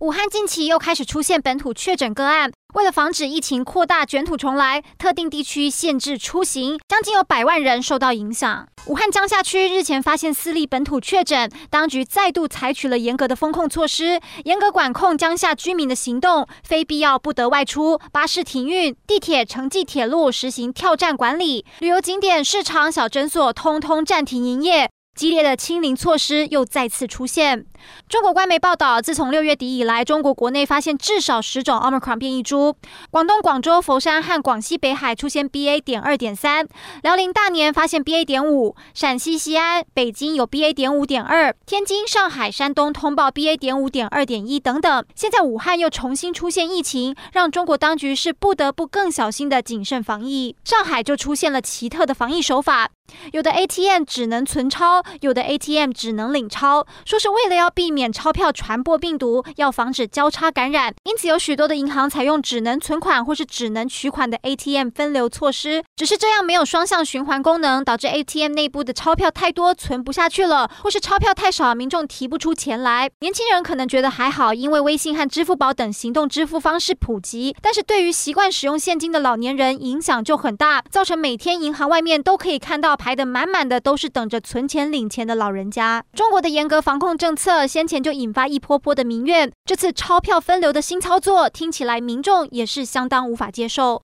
武汉近期又开始出现本土确诊个案，为了防止疫情扩大卷土重来，特定地区限制出行，将近有百万人受到影响。武汉江夏区日前发现四例本土确诊，当局再度采取了严格的封控措施，严格管控江夏居民的行动，非必要不得外出，巴士停运，地铁、城际铁路实行跳站管理，旅游景点、市场、小诊所通通暂停营业。激烈的清零措施又再次出现。中国官媒报道，自从六月底以来，中国国内发现至少十种 Omicron 变异株。广东广州、佛山和广西北海出现 BA. 点二点三，辽宁大连发现 BA. 点五，陕西西安、北京有 BA. 点五点二，天津、上海、山东通报 BA. 点五点二点一等等。现在武汉又重新出现疫情，让中国当局是不得不更小心的谨慎防疫。上海就出现了奇特的防疫手法。有的 ATM 只能存钞，有的 ATM 只能领钞，说是为了要避免钞票传播病毒，要防止交叉感染，因此有许多的银行采用只能存款或是只能取款的 ATM 分流措施。只是这样没有双向循环功能，导致 ATM 内部的钞票太多存不下去了，或是钞票太少，民众提不出钱来。年轻人可能觉得还好，因为微信和支付宝等行动支付方式普及，但是对于习惯使用现金的老年人影响就很大，造成每天银行外面都可以看到。排得满满的都是等着存钱领钱的老人家。中国的严格防控政策先前就引发一波波的民怨，这次钞票分流的新操作听起来民众也是相当无法接受。